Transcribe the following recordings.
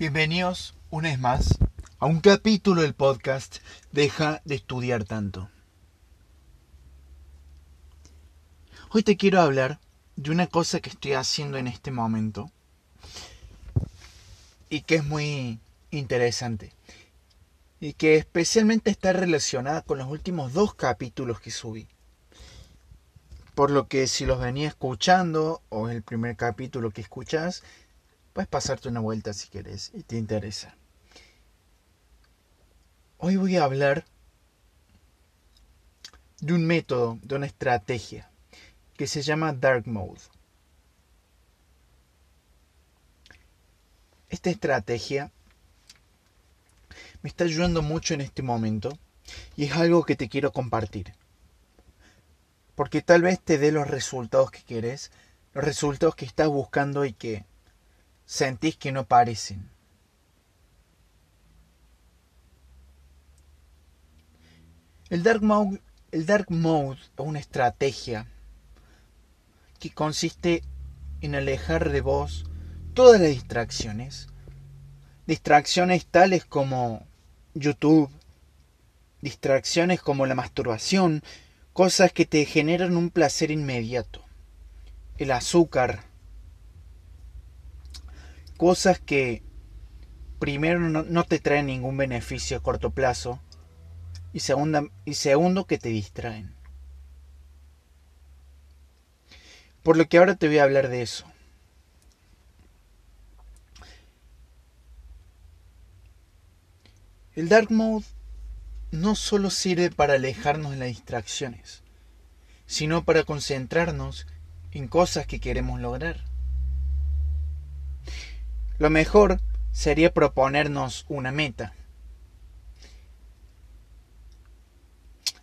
Bienvenidos una vez más a un capítulo del podcast Deja de estudiar tanto. Hoy te quiero hablar de una cosa que estoy haciendo en este momento y que es muy interesante y que especialmente está relacionada con los últimos dos capítulos que subí. Por lo que si los venía escuchando o es el primer capítulo que escuchas, Puedes pasarte una vuelta si quieres y te interesa. Hoy voy a hablar de un método, de una estrategia que se llama Dark Mode. Esta estrategia me está ayudando mucho en este momento y es algo que te quiero compartir. Porque tal vez te dé los resultados que quieres, los resultados que estás buscando y que sentís que no parecen. El dark, mode, el dark mode es una estrategia que consiste en alejar de vos todas las distracciones. Distracciones tales como YouTube, distracciones como la masturbación, cosas que te generan un placer inmediato. El azúcar, cosas que primero no, te traen ningún beneficio a corto plazo y, y segundo que te distraen. Por lo que ahora te voy a hablar de eso. El Dark Mode no solo sirve para alejarnos de las distracciones, sino para concentrarnos en cosas que queremos lograr. Lo mejor sería proponernos una meta.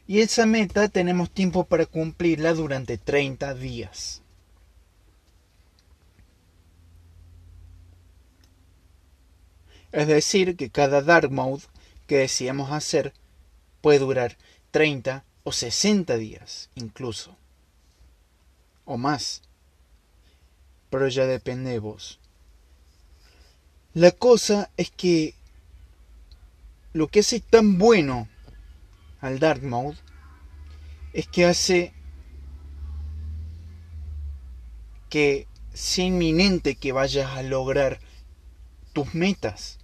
Y esa meta tenemos tiempo para cumplirla durante 30 días. Es decir, que cada dark mode que deseamos hacer puede durar 30 o 60 días incluso. O más. Pero ya depende de vos. La cosa es que lo que hace tan bueno al Dark Mode es que hace que sea inminente que vayas a lograr tus metas.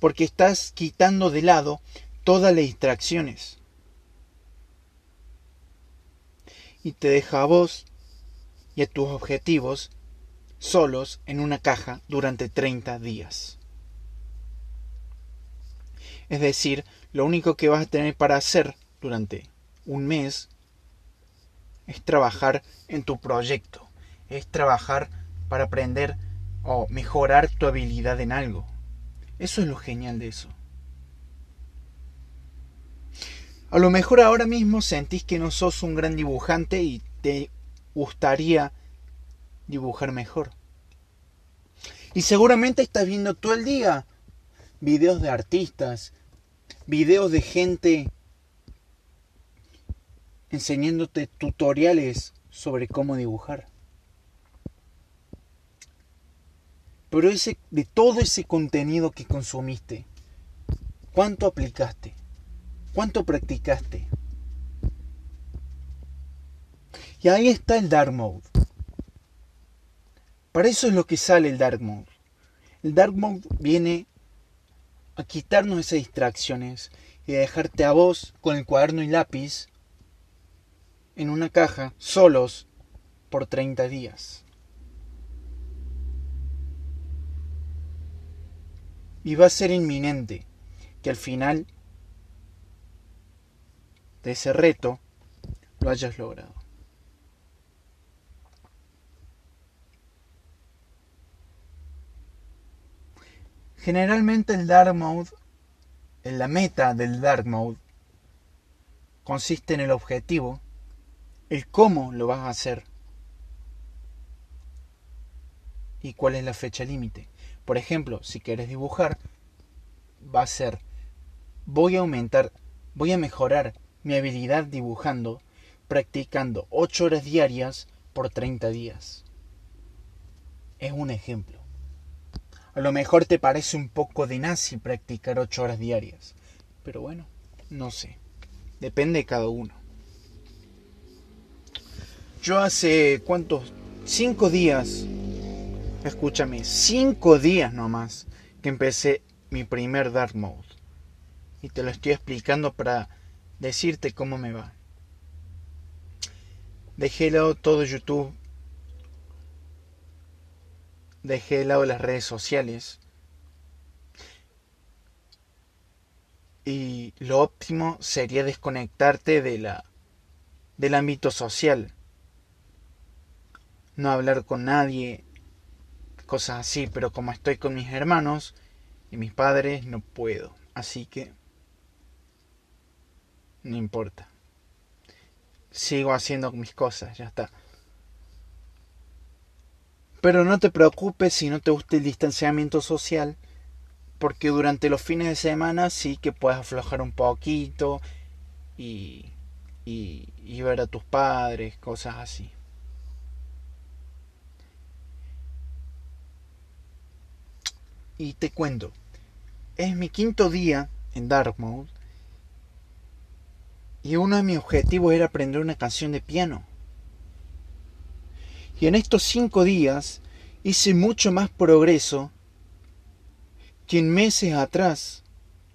Porque estás quitando de lado todas las distracciones. Y te deja a vos y a tus objetivos solos en una caja durante 30 días. Es decir, lo único que vas a tener para hacer durante un mes es trabajar en tu proyecto, es trabajar para aprender o mejorar tu habilidad en algo. Eso es lo genial de eso. A lo mejor ahora mismo sentís que no sos un gran dibujante y te gustaría dibujar mejor. Y seguramente estás viendo todo el día videos de artistas, videos de gente enseñándote tutoriales sobre cómo dibujar. Pero ese, de todo ese contenido que consumiste, ¿cuánto aplicaste? ¿Cuánto practicaste? Y ahí está el Dark Mode. Para eso es lo que sale el Dark Mode. El Dark Mode viene a quitarnos esas distracciones y a dejarte a vos con el cuaderno y lápiz en una caja, solos, por 30 días. Y va a ser inminente que al final de ese reto lo hayas logrado. Generalmente el Dark Mode, en la meta del Dark Mode, consiste en el objetivo, el cómo lo vas a hacer y cuál es la fecha límite. Por ejemplo, si quieres dibujar, va a ser, voy a aumentar, voy a mejorar mi habilidad dibujando, practicando 8 horas diarias por 30 días. Es un ejemplo. A lo mejor te parece un poco de nazi practicar ocho horas diarias. Pero bueno, no sé. Depende de cada uno. Yo hace cuántos, cinco días, escúchame, cinco días nomás que empecé mi primer Dark Mode. Y te lo estoy explicando para decirte cómo me va. Dejé de lado todo YouTube. Dejé de lado las redes sociales. Y lo óptimo sería desconectarte de la del ámbito social no hablar con nadie, cosas así, pero como estoy con mis hermanos y mis padres, no puedo. Así que no importa. Sigo haciendo mis cosas, ya está. Pero no te preocupes si no te gusta el distanciamiento social, porque durante los fines de semana sí que puedes aflojar un poquito y, y, ver a tus padres, cosas así. Y te cuento, es mi quinto día en Dark Mode y uno de mis objetivos era aprender una canción de piano. Y en estos cinco días hice mucho más progreso que en meses atrás,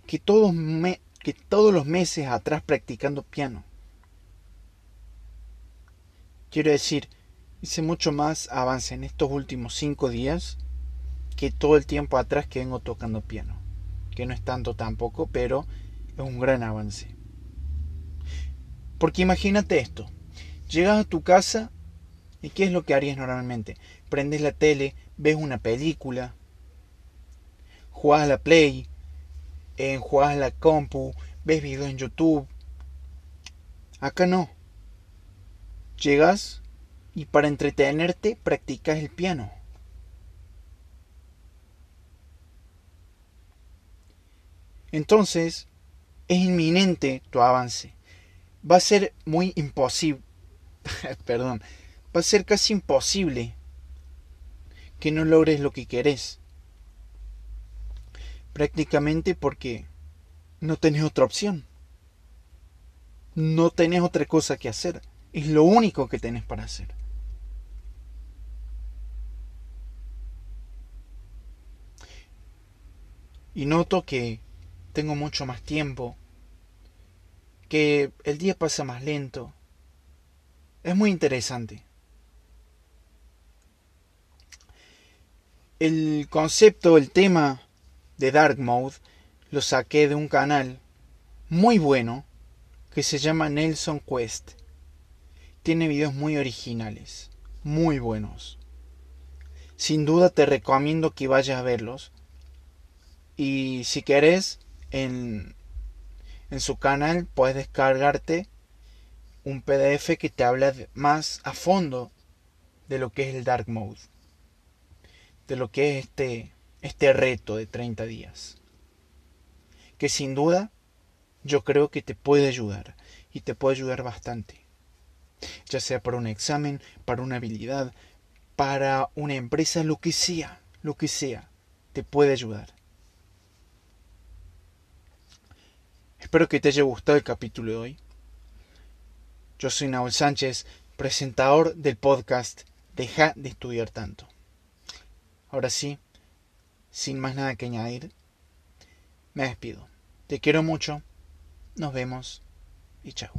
que todos, que todos los meses atrás practicando piano. Quiero decir, hice mucho más avance en estos últimos cinco días que todo el tiempo atrás que vengo tocando piano. Que no es tanto tampoco, pero es un gran avance. Porque imagínate esto. Llegas a tu casa y ¿qué es lo que harías normalmente? Prendes la tele, ves una película, juegas a la Play, eh, juegas a la compu, ves videos en YouTube. Acá no. Llegas y para entretenerte practicas el piano. Entonces, es inminente tu avance. Va a ser muy imposible, perdón, va a ser casi imposible que no logres lo que querés. Prácticamente porque no tenés otra opción. No tenés otra cosa que hacer. Es lo único que tenés para hacer. Y noto que tengo mucho más tiempo, que el día pasa más lento. Es muy interesante. El concepto, el tema de Dark Mode lo saqué de un canal muy bueno que se llama Nelson Quest. Tiene videos muy originales, muy buenos. Sin duda te recomiendo que vayas a verlos. Y si querés, en, su canal puedes descargarte un PDF que te habla más a fondo de lo que es el Dark Mode, de lo que es este, este reto de 30 días, que sin duda yo creo que te puede ayudar y te puede ayudar bastante, ya sea para un examen, para una habilidad, para una empresa, lo que sea, lo que sea, te puede ayudar. Espero que te haya gustado el capítulo de hoy. Yo soy Nahuel Sánchez, presentador del podcast Deja de estudiar tanto. Ahora sí, sin más nada que añadir, me despido. Te quiero mucho, nos vemos y chao.